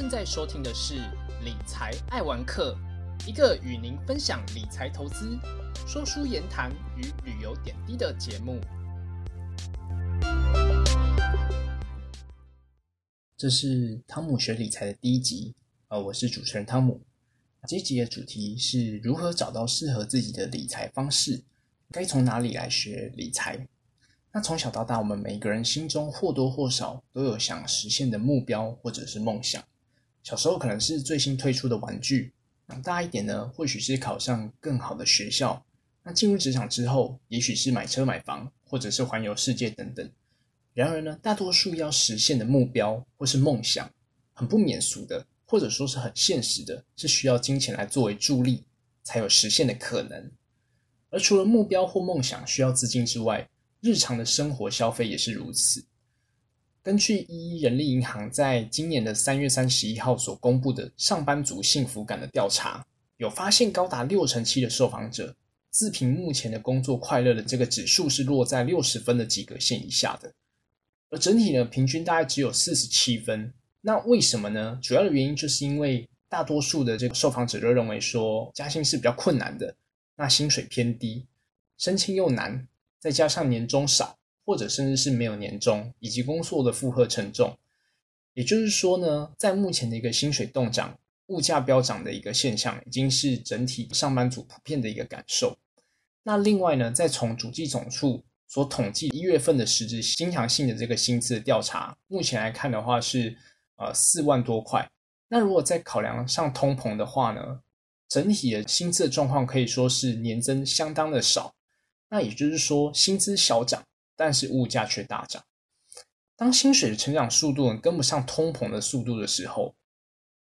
正在收听的是理财爱玩客，一个与您分享理财投资、说书言谈与旅游点滴的节目。这是汤姆学理财的第一集，呃，我是主持人汤姆。这集的主题是如何找到适合自己的理财方式，该从哪里来学理财？那从小到大，我们每个人心中或多或少都有想实现的目标或者是梦想。小时候可能是最新推出的玩具，长大一点呢，或许是考上更好的学校。那进入职场之后，也许是买车买房，或者是环游世界等等。然而呢，大多数要实现的目标或是梦想，很不免俗的，或者说是很现实的，是需要金钱来作为助力，才有实现的可能。而除了目标或梦想需要资金之外，日常的生活消费也是如此。根据一一人力银行在今年的三月三十一号所公布的上班族幸福感的调查，有发现高达六成七的受访者自评目前的工作快乐的这个指数是落在六十分的及格线以下的，而整体呢平均大概只有四十七分。那为什么呢？主要的原因就是因为大多数的这个受访者都认为说加薪是比较困难的，那薪水偏低，申请又难。再加上年终少，或者甚至是没有年终，以及工作的负荷沉重，也就是说呢，在目前的一个薪水动涨、物价飙涨的一个现象，已经是整体上班族普遍的一个感受。那另外呢，再从主计总处所统计一月份的实质经常性的这个薪资的调查，目前来看的话是呃四万多块。那如果再考量上通膨的话呢，整体的薪资的状况可以说是年增相当的少。那也就是说，薪资小涨，但是物价却大涨。当薪水的成长速度跟不上通膨的速度的时候，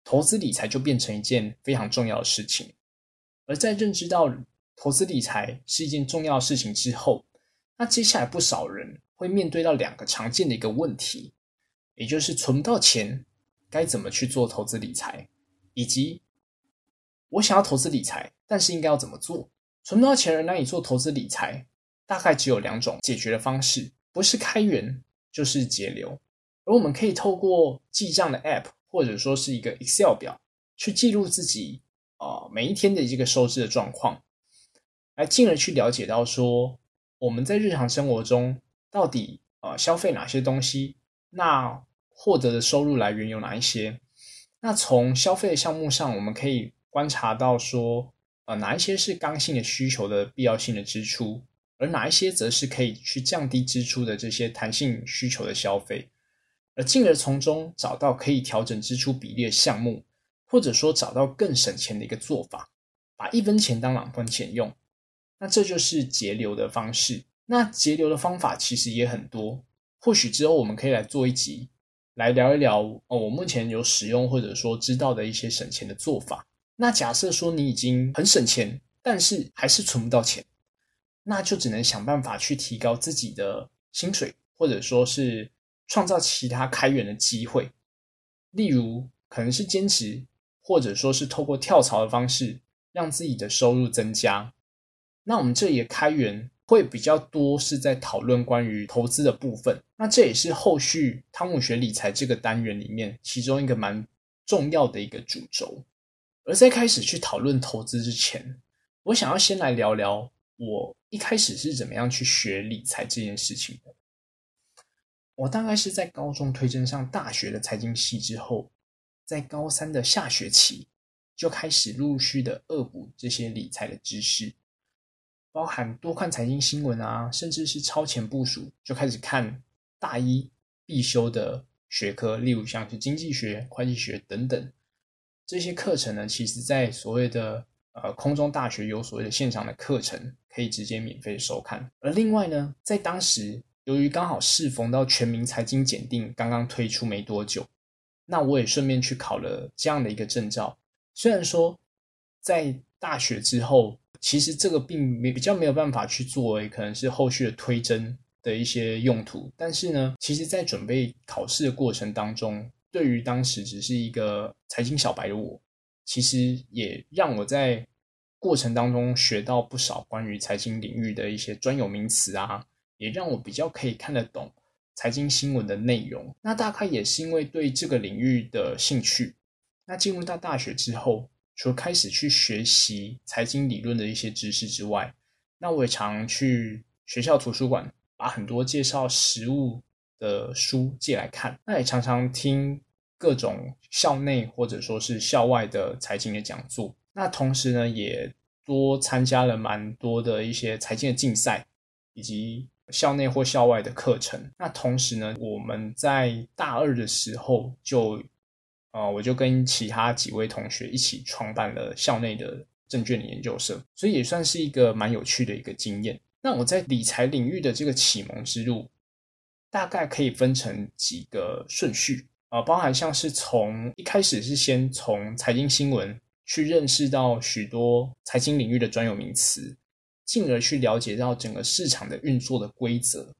投资理财就变成一件非常重要的事情。而在认知到投资理财是一件重要的事情之后，那接下来不少人会面对到两个常见的一个问题，也就是存不到钱，该怎么去做投资理财，以及我想要投资理财，但是应该要怎么做？存不到钱人难以做投资理财，大概只有两种解决的方式，不是开源就是节流。而我们可以透过记账的 App，或者说是一个 Excel 表，去记录自己啊每一天的这个收支的状况，来进而去了解到说我们在日常生活中到底啊消费哪些东西，那获得的收入来源有哪一些？那从消费的项目上，我们可以观察到说。呃，哪一些是刚性的需求的必要性的支出，而哪一些则是可以去降低支出的这些弹性需求的消费，而进而从中找到可以调整支出比例的项目，或者说找到更省钱的一个做法，把一分钱当两分钱用，那这就是节流的方式。那节流的方法其实也很多，或许之后我们可以来做一集，来聊一聊哦，我目前有使用或者说知道的一些省钱的做法。那假设说你已经很省钱，但是还是存不到钱，那就只能想办法去提高自己的薪水，或者说是创造其他开源的机会，例如可能是兼职，或者说是透过跳槽的方式让自己的收入增加。那我们这里的开源会比较多是在讨论关于投资的部分，那这也是后续汤姆学理财这个单元里面其中一个蛮重要的一个主轴。而在开始去讨论投资之前，我想要先来聊聊我一开始是怎么样去学理财这件事情的。我大概是在高中推荐上大学的财经系之后，在高三的下学期就开始陆续的恶补这些理财的知识，包含多看财经新闻啊，甚至是超前部署，就开始看大一必修的学科，例如像是经济学、会计学等等。这些课程呢，其实，在所谓的呃空中大学有所谓的线上的课程，可以直接免费收看。而另外呢，在当时，由于刚好适逢到全民财经检定刚刚推出没多久，那我也顺便去考了这样的一个证照。虽然说在大学之后，其实这个并没比较没有办法去作为可能是后续的推甄的一些用途，但是呢，其实在准备考试的过程当中。对于当时只是一个财经小白的我，其实也让我在过程当中学到不少关于财经领域的一些专有名词啊，也让我比较可以看得懂财经新闻的内容。那大概也是因为对这个领域的兴趣，那进入到大学之后，除了开始去学习财经理论的一些知识之外，那我也常去学校图书馆，把很多介绍实物的书借来看。那也常常听各种校内或者说是校外的财经的讲座。那同时呢，也多参加了蛮多的一些财经的竞赛，以及校内或校外的课程。那同时呢，我们在大二的时候就。啊，我就跟其他几位同学一起创办了校内的证券研究社，所以也算是一个蛮有趣的一个经验。那我在理财领域的这个启蒙之路，大概可以分成几个顺序啊，包含像是从一开始是先从财经新闻去认识到许多财经领域的专有名词，进而去了解到整个市场的运作的规则，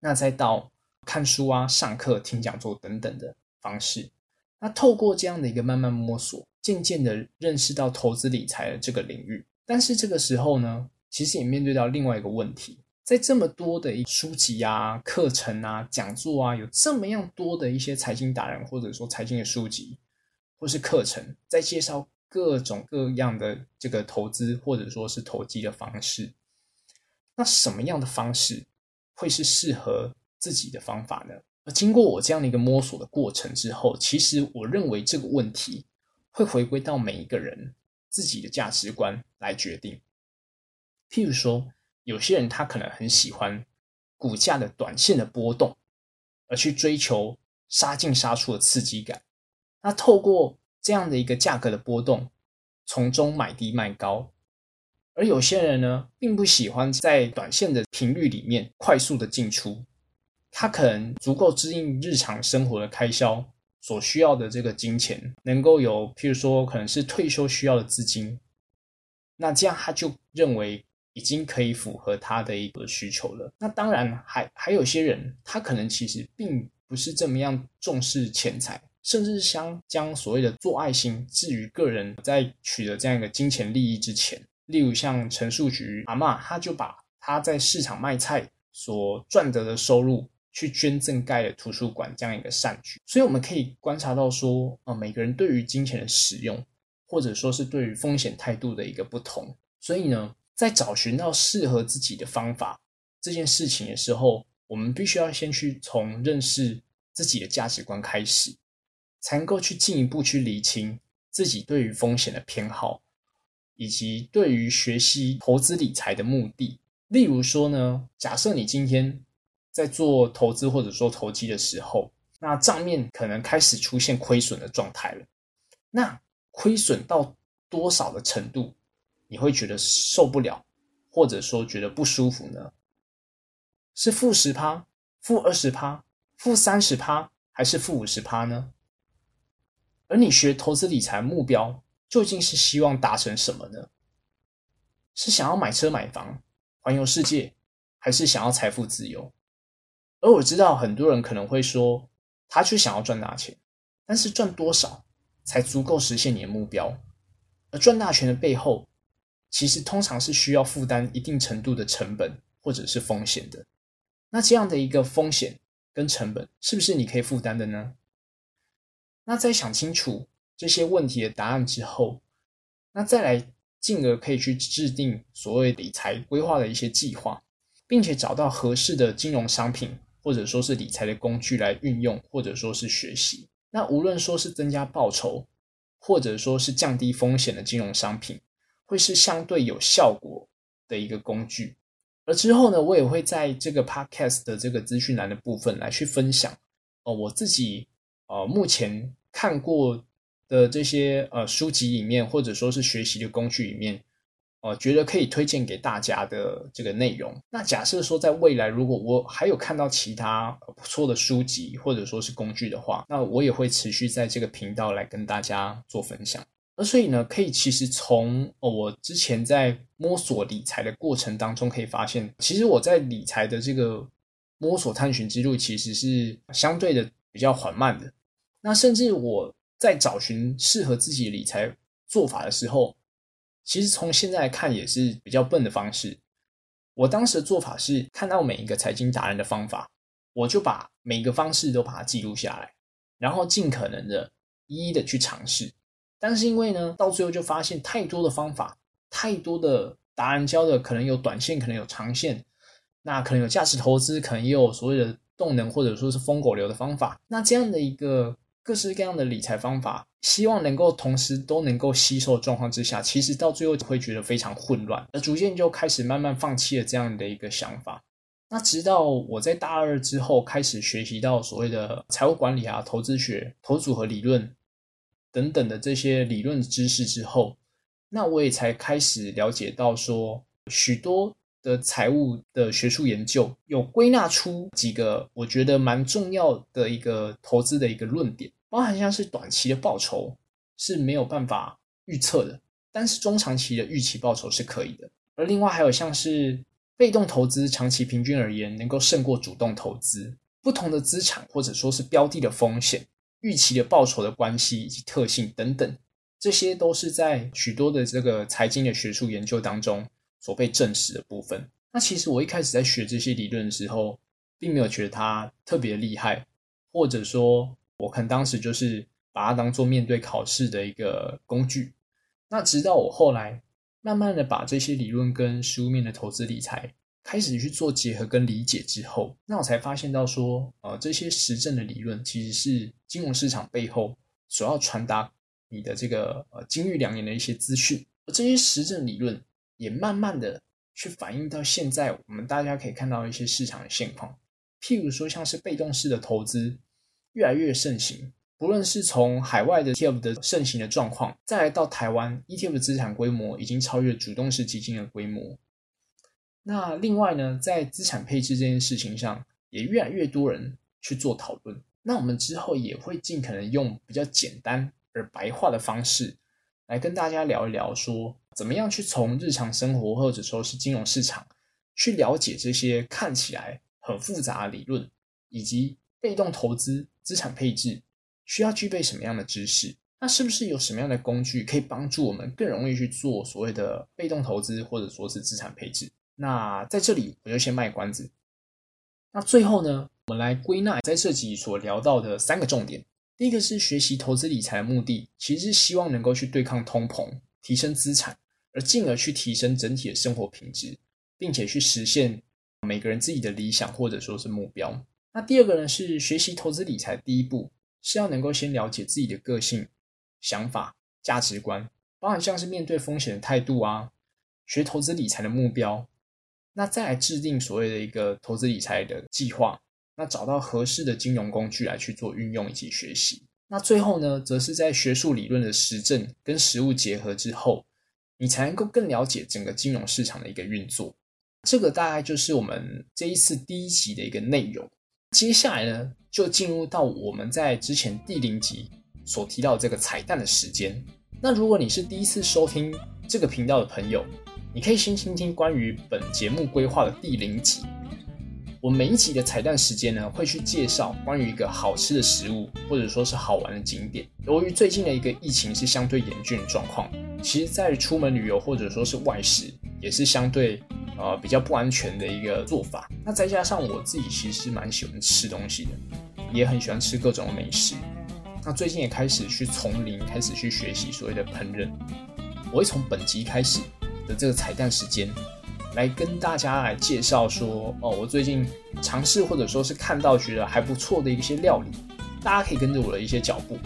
那再到看书啊、上课、听讲座等等的方式。那透过这样的一个慢慢摸索，渐渐的认识到投资理财的这个领域，但是这个时候呢，其实也面对到另外一个问题，在这么多的书籍啊、课程啊、讲座啊，有这么样多的一些财经达人或者说财经的书籍或是课程，在介绍各种各样的这个投资或者说是投机的方式，那什么样的方式会是适合自己的方法呢？而经过我这样的一个摸索的过程之后，其实我认为这个问题会回归到每一个人自己的价值观来决定。譬如说，有些人他可能很喜欢股价的短线的波动，而去追求杀进杀出的刺激感。那透过这样的一个价格的波动，从中买低卖高。而有些人呢，并不喜欢在短线的频率里面快速的进出。他可能足够支应日常生活的开销所需要的这个金钱，能够有，譬如说可能是退休需要的资金，那这样他就认为已经可以符合他的一个需求了。那当然还还有些人，他可能其实并不是这么样重视钱财，甚至是想将所谓的做爱心置于个人在取得这样一个金钱利益之前。例如像陈树菊阿妈，他就把他在市场卖菜所赚得的收入。去捐赠盖了图书馆这样一个善举，所以我们可以观察到说，呃，每个人对于金钱的使用，或者说是对于风险态度的一个不同。所以呢，在找寻到适合自己的方法这件事情的时候，我们必须要先去从认识自己的价值观开始，才能够去进一步去理清自己对于风险的偏好，以及对于学习投资理财的目的。例如说呢，假设你今天。在做投资或者说投机的时候，那账面可能开始出现亏损的状态了。那亏损到多少的程度，你会觉得受不了，或者说觉得不舒服呢？是负十趴、负二十趴、负三十趴，还是负五十趴呢？而你学投资理财目标究竟是希望达成什么呢？是想要买车买房、环游世界，还是想要财富自由？而我知道很多人可能会说，他却想要赚大钱，但是赚多少才足够实现你的目标？而赚大钱的背后，其实通常是需要负担一定程度的成本或者是风险的。那这样的一个风险跟成本，是不是你可以负担的呢？那在想清楚这些问题的答案之后，那再来进而可以去制定所谓理财规划的一些计划，并且找到合适的金融商品。或者说是理财的工具来运用，或者说是学习。那无论说是增加报酬，或者说是降低风险的金融商品，会是相对有效果的一个工具。而之后呢，我也会在这个 podcast 的这个资讯栏的部分来去分享哦，我自己呃目前看过的这些呃书籍里面，或者说是学习的工具里面。哦，觉得可以推荐给大家的这个内容。那假设说，在未来如果我还有看到其他不错的书籍或者说是工具的话，那我也会持续在这个频道来跟大家做分享。而所以呢，可以其实从我之前在摸索理财的过程当中，可以发现，其实我在理财的这个摸索探寻之路，其实是相对的比较缓慢的。那甚至我在找寻适合自己理财做法的时候，其实从现在看也是比较笨的方式。我当时的做法是看到每一个财经达人的方法，我就把每一个方式都把它记录下来，然后尽可能的一一的去尝试。但是因为呢，到最后就发现太多的方法，太多的达人教的，可能有短线，可能有长线，那可能有价值投资，可能也有所谓的动能或者说是疯狗流的方法。那这样的一个各式各样的理财方法，希望能够同时都能够吸收的状况之下，其实到最后会觉得非常混乱，而逐渐就开始慢慢放弃了这样的一个想法。那直到我在大二之后开始学习到所谓的财务管理啊、投资学、投组合理论等等的这些理论知识之后，那我也才开始了解到说，许多的财务的学术研究有归纳出几个我觉得蛮重要的一个投资的一个论点，包含像是短期的报酬是没有办法预测的，但是中长期的预期报酬是可以的，而另外还有像是。被动投资长期平均而言能够胜过主动投资。不同的资产或者说是标的的风险、预期的报酬的关系以及特性等等，这些都是在许多的这个财经的学术研究当中所被证实的部分。那其实我一开始在学这些理论的时候，并没有觉得它特别厉害，或者说我可能当时就是把它当做面对考试的一个工具。那直到我后来。慢慢的把这些理论跟实物面的投资理财开始去做结合跟理解之后，那我才发现到说，呃，这些实证的理论其实是金融市场背后所要传达你的这个呃金玉良言的一些资讯，而这些实证理论也慢慢的去反映到现在我们大家可以看到一些市场的现况，譬如说像是被动式的投资越来越盛行。不论是从海外的 ETF 的盛行的状况，再来到台湾 ETF 的资产规模已经超越主动式基金的规模。那另外呢，在资产配置这件事情上，也越来越多人去做讨论。那我们之后也会尽可能用比较简单而白话的方式，来跟大家聊一聊，说怎么样去从日常生活或者说是金融市场，去了解这些看起来很复杂的理论，以及被动投资、资产配置。需要具备什么样的知识？那是不是有什么样的工具可以帮助我们更容易去做所谓的被动投资，或者说是资产配置？那在这里我就先卖关子。那最后呢，我们来归纳在这集所聊到的三个重点。第一个是学习投资理财的目的，其实是希望能够去对抗通膨，提升资产，而进而去提升整体的生活品质，并且去实现每个人自己的理想或者说是目标。那第二个呢，是学习投资理财第一步。是要能够先了解自己的个性、想法、价值观，包含像是面对风险的态度啊，学投资理财的目标，那再来制定所谓的一个投资理财的计划，那找到合适的金融工具来去做运用以及学习。那最后呢，则是在学术理论的实证跟实物结合之后，你才能够更了解整个金融市场的一个运作。这个大概就是我们这一次第一集的一个内容。接下来呢，就进入到我们在之前第零集所提到这个彩蛋的时间。那如果你是第一次收听这个频道的朋友，你可以先听听关于本节目规划的第零集。我每一集的彩蛋时间呢，会去介绍关于一个好吃的食物，或者说是好玩的景点。由于最近的一个疫情是相对严峻的状况，其实在出门旅游或者说是外食，也是相对。呃，比较不安全的一个做法。那再加上我自己其实蛮喜欢吃东西的，也很喜欢吃各种美食。那最近也开始去从零开始去学习所谓的烹饪。我会从本集开始的这个彩蛋时间，来跟大家来介绍说，哦，我最近尝试或者说是看到觉得还不错的一些料理，大家可以跟着我的一些脚步，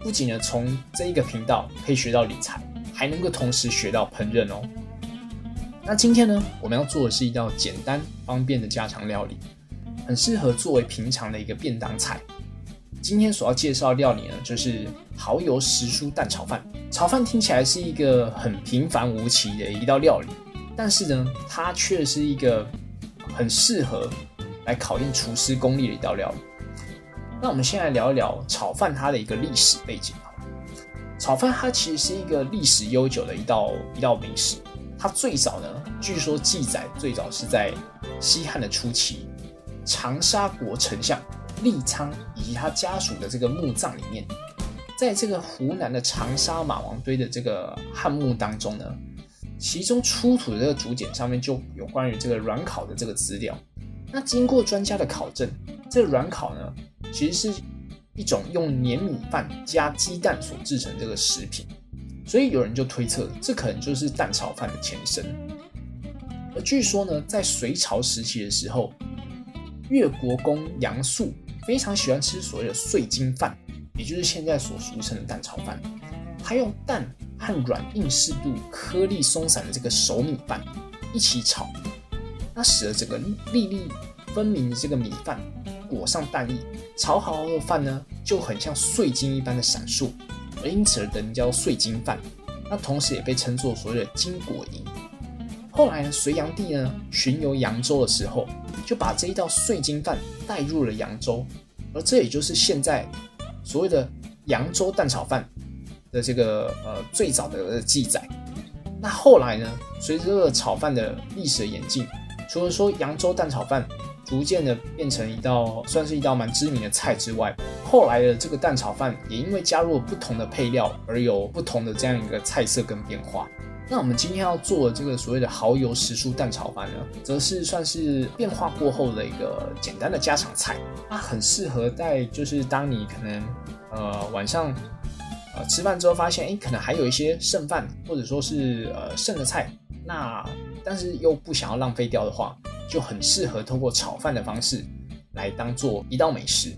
不仅呢从这一个频道可以学到理财，还能够同时学到烹饪哦。那今天呢，我们要做的是一道简单方便的家常料理，很适合作为平常的一个便当菜。今天所要介绍料理呢，就是蚝油时蔬蛋炒饭。炒饭听起来是一个很平凡无奇的一道料理，但是呢，它却是一个很适合来考验厨师功力的一道料理。那我们先来聊一聊炒饭它的一个历史背景。炒饭它其实是一个历史悠久的一道一道美食。它最早呢，据说记载最早是在西汉的初期，长沙国丞相利昌以及他家属的这个墓葬里面，在这个湖南的长沙马王堆的这个汉墓当中呢，其中出土的这个竹简上面就有关于这个软烤的这个资料。那经过专家的考证，这个软烤呢，其实是一种用黏米饭加鸡蛋所制成这个食品，所以有人就推测这可能就是蛋炒饭的前身。而据说呢，在隋朝时期的时候，越国公杨素非常喜欢吃所谓的碎金饭，也就是现在所俗称的蛋炒饭。他用蛋和软硬适度、颗粒松散的这个熟米饭一起炒，那使得整个粒粒分明的这个米饭裹上蛋液，炒好的饭呢就很像碎金一般的闪烁，而因此而得名叫碎金饭。那同时也被称作所谓的金果银。后来呢，隋炀帝呢巡游扬州的时候，就把这一道碎金饭带入了扬州，而这也就是现在所谓的扬州蛋炒饭。的这个呃最早的记载，那后来呢，随着这个炒饭的历史的演进，除了说扬州蛋炒饭逐渐的变成一道算是一道蛮知名的菜之外，后来的这个蛋炒饭也因为加入了不同的配料而有不同的这样一个菜色跟变化。那我们今天要做的这个所谓的蚝油时蔬蛋炒饭呢，则是算是变化过后的一个简单的家常菜，它很适合在就是当你可能呃晚上。呃，吃饭之后发现，哎，可能还有一些剩饭，或者说是呃剩的菜，那但是又不想要浪费掉的话，就很适合通过炒饭的方式来当做一道美食。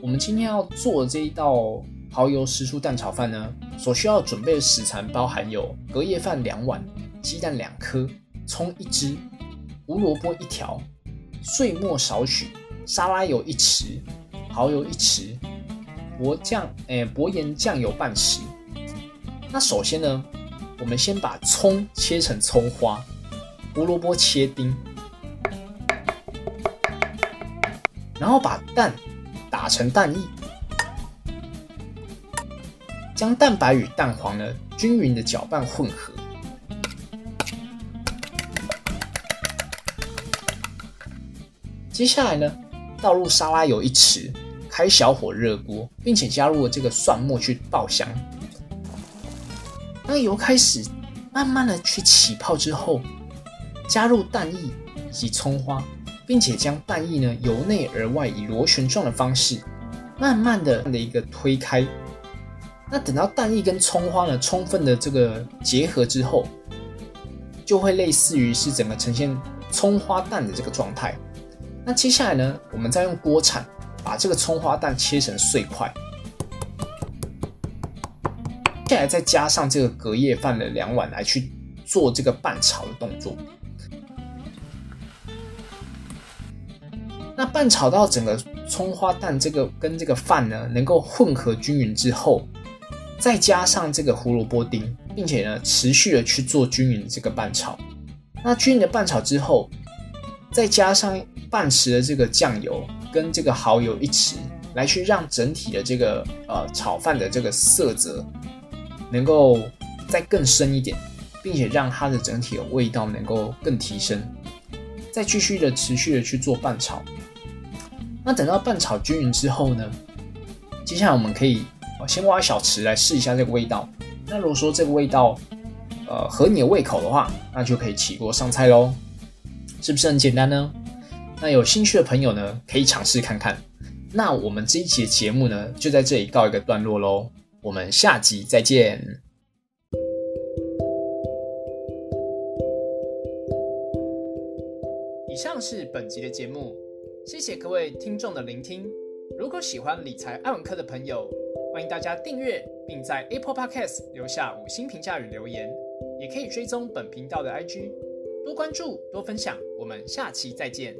我们今天要做的这一道蚝油时蔬蛋炒饭呢，所需要准备的食材包含有隔夜饭两碗、鸡蛋两颗、葱一只、胡萝卜一条、碎末少许、沙拉油一匙、蚝油一匙。薄酱，诶，薄盐酱油半匙。那首先呢，我们先把葱切成葱花，胡萝卜切丁，然后把蛋打成蛋液，将蛋白与蛋黄呢均匀的搅拌混合。接下来呢，倒入沙拉油一匙。开小火热锅，并且加入了这个蒜末去爆香。当油开始慢慢的去起泡之后，加入蛋液以及葱花，并且将蛋液呢由内而外以螺旋状的方式，慢慢的的一个推开。那等到蛋液跟葱花呢充分的这个结合之后，就会类似于是整个呈现葱花蛋的这个状态。那接下来呢，我们再用锅铲。把这个葱花蛋切成碎块，接下来再加上这个隔夜饭的两碗来去做这个拌炒的动作。那拌炒到整个葱花蛋这个跟这个饭呢能够混合均匀之后，再加上这个胡萝卜丁，并且呢持续的去做均匀这个拌炒。那均匀的拌炒之后，再加上半匙的这个酱油。跟这个蚝油一匙来去让整体的这个呃炒饭的这个色泽能够再更深一点，并且让它的整体的味道能够更提升，再继续的持续的去做拌炒。那等到拌炒均匀之后呢，接下来我们可以先挖小匙来试一下这个味道。那如果说这个味道呃合你的胃口的话，那就可以起锅上菜喽，是不是很简单呢？那有兴趣的朋友呢，可以尝试看看。那我们这一期的节目呢，就在这里告一个段落喽。我们下集再见。以上是本集的节目，谢谢各位听众的聆听。如果喜欢理财爱文科的朋友，欢迎大家订阅，并在 Apple Podcast 留下五星评价与留言，也可以追踪本频道的 IG，多关注，多分享。我们下期再见。